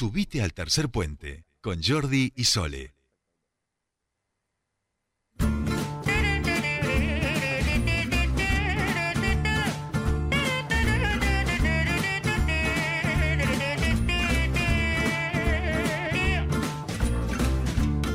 Subite al tercer puente con Jordi y Sole.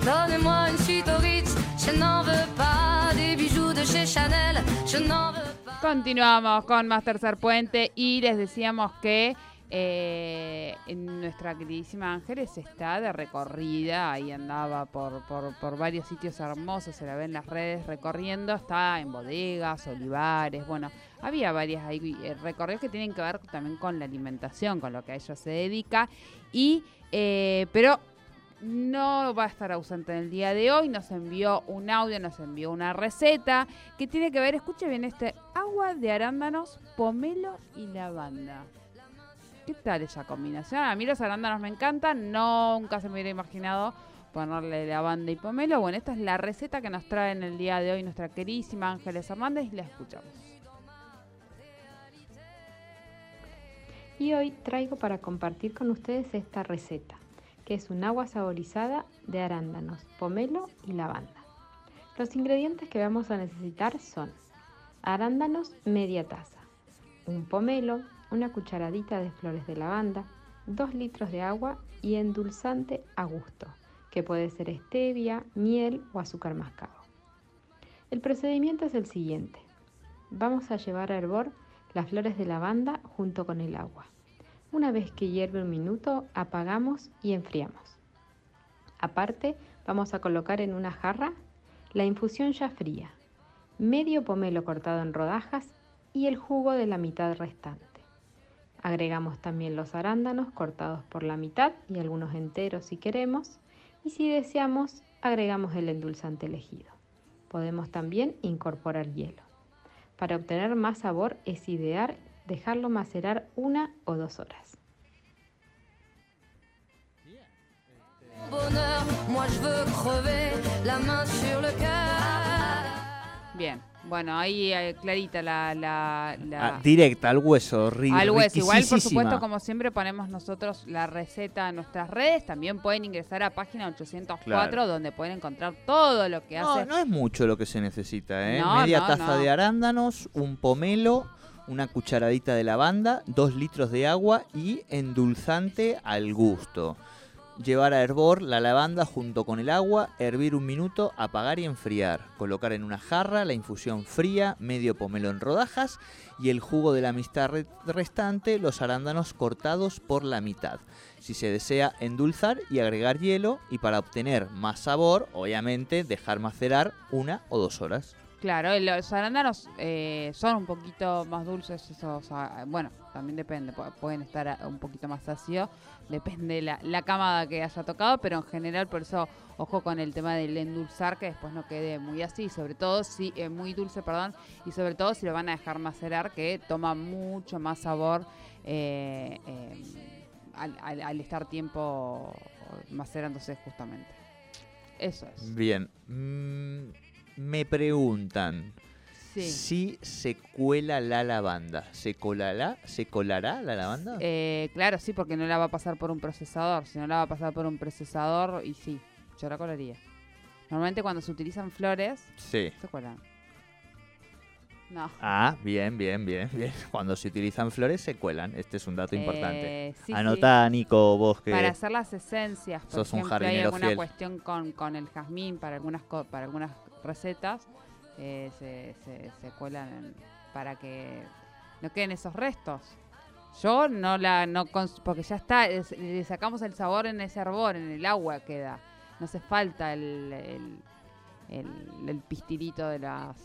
Donnez-moi une suite au Ritz, je n'en veux pas des bijoux de chez Chanel, je n'en veux pas. Continuamos con más tercer puente y les decíamos que eh, nuestra queridísima Ángeles está de recorrida, ahí andaba por, por, por varios sitios hermosos, se la ve en las redes recorriendo, está en bodegas, olivares, bueno, había varias ahí, eh, recorridos que tienen que ver también con la alimentación, con lo que a ella se dedica, y eh, pero no va a estar ausente en el día de hoy, nos envió un audio, nos envió una receta que tiene que ver, escuche bien este, agua de arándanos, pomelo y lavanda. ¿Qué tal esa combinación? A mí los arándanos me encantan, nunca se me hubiera imaginado ponerle lavanda y pomelo. Bueno, esta es la receta que nos trae en el día de hoy nuestra queridísima Ángeles Hernández y la escuchamos. Y hoy traigo para compartir con ustedes esta receta, que es un agua saborizada de arándanos, pomelo y lavanda. Los ingredientes que vamos a necesitar son arándanos media taza, un pomelo, una cucharadita de flores de lavanda, 2 litros de agua y endulzante a gusto, que puede ser stevia, miel o azúcar mascabo. El procedimiento es el siguiente. Vamos a llevar a hervor las flores de lavanda junto con el agua. Una vez que hierve un minuto, apagamos y enfriamos. Aparte, vamos a colocar en una jarra la infusión ya fría, medio pomelo cortado en rodajas y el jugo de la mitad restante. Agregamos también los arándanos cortados por la mitad y algunos enteros si queremos. Y si deseamos, agregamos el endulzante elegido. Podemos también incorporar hielo. Para obtener más sabor es ideal dejarlo macerar una o dos horas. Bien, bueno, ahí eh, clarita la... la, la- Ah, directa, al hueso, ri- al hueso. Igual, por supuesto, como siempre, ponemos nosotros la receta en nuestras redes. También pueden ingresar a página 804, Claro. donde pueden encontrar todo lo que No, hace. no es mucho lo que se necesita, ¿eh? No, Media no, taza de arándanos, un pomelo, una cucharadita de lavanda, dos litros de agua y endulzante al gusto. Llevar a hervor la lavanda junto con el agua, hervir un minuto, apagar y enfriar. Colocar en una jarra la infusión fría, medio pomelo en rodajas y el jugo de la re- restante, los arándanos cortados por la mitad. Si se desea endulzar y agregar hielo y para obtener más sabor, obviamente dejar macerar una o dos horas. Claro, eh, los arándanos eh, son un poquito más dulces, esos, ah, bueno, también depende, pu- pueden estar ah, un poquito más ácidos, depende la, la camada que haya tocado, pero en general por eso ojo con el tema del endulzar que después no quede muy así, sobre todo si eh, muy dulce, perdón, y sobre todo si lo van a dejar macerar que toma mucho más sabor eh, eh, al, al- al estar tiempo macerándose justamente. Eso es. Bien. Mm, me preguntan Sí. si se cuela la lavanda. ¿Se colará, ¿Se colará la lavanda? Eh, claro, sí, porque no la va a pasar por un procesador. Si no la va a pasar por un procesador, y sí, yo la colaría. Normalmente cuando se utilizan flores, Sí. se cuelan. No. Ah, bien, bien, bien, bien. Cuando se utilizan flores se cuelan. Este es un dato importante. Eh, sí, sí. Anota, Nico, vos que... Para hacer las esencias, por sos un ejemplo, hay jardinero alguna fiel. cuestión con, con el jazmín para algunas co- para algunas recetas, eh, se, se, se cuelan en- para que no queden esos restos. Yo no la no porque ya está, es- le sacamos el sabor en ese hervor, en el agua queda. No hace falta el, el, el- el pistilito de las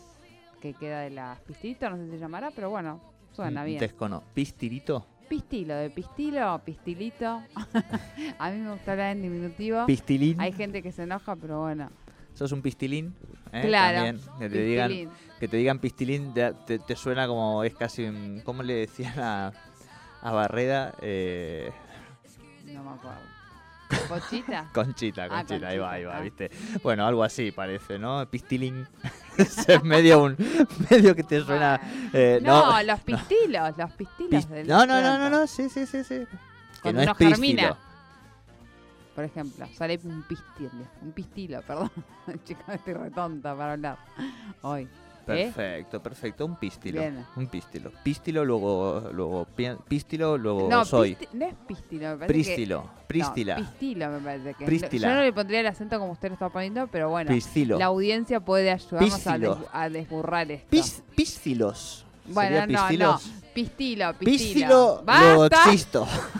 que queda de las pistilitos, no sé si se llamará, pero bueno, suena bien. Descono. ¿Pistirito? Pistilo, de pistilo, pistilito. a mí me gusta hablar en diminutivo. ¿Pistilín? Hay gente que se enoja, pero bueno. ¿Sos un pistilín? ¿Eh? Claro, También, que te digan Pistilín. que te digan pistilín te, te- te suena como es casi un- ¿cómo le decían a, a Barreda? Eh, No me acuerdo. ¿Pochita? Conchita, Ah, Conchita, ahí va, ahí Conchita, va, ah. ¿viste? Bueno, algo así parece, ¿no? Pistilín. es medio un medio que te suena eh, no, no, los pistilos, los pistilos. pis- del no, no, no, no, no, sí, sí, sí, sí. Que no es germina. Por ejemplo, sale un pistilo, un pistilo, perdón. Chicos, estoy retonta para hablar hoy. ¿Eh? Perfecto, perfecto. Un pístilo. Bien. Un pístilo. Pístilo, luego, luego pístilo, luego No, soy. pisti- no es pistilo, me parece que- Prístilo. Prístila. No, pistilo me parece que. Prístila. Yo no le pondría el acento como usted lo está poniendo, pero bueno. Pistilo. La audiencia puede ayudarnos a, Pistilo. des- a desburrar esto. Pis- pístilos. bueno, ¿Sería no, no. pistilos? Pistilo, pistilo. Pístilo, luego ¡Basta! existo.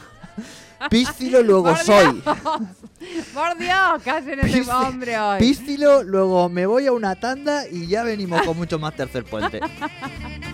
Pístilo, luego Por soy. Dios. Por Dios, callen ese Pisti- hombre hoy. Pístilo, luego me voy a una tanda y ya venimos con mucho más tercer puente.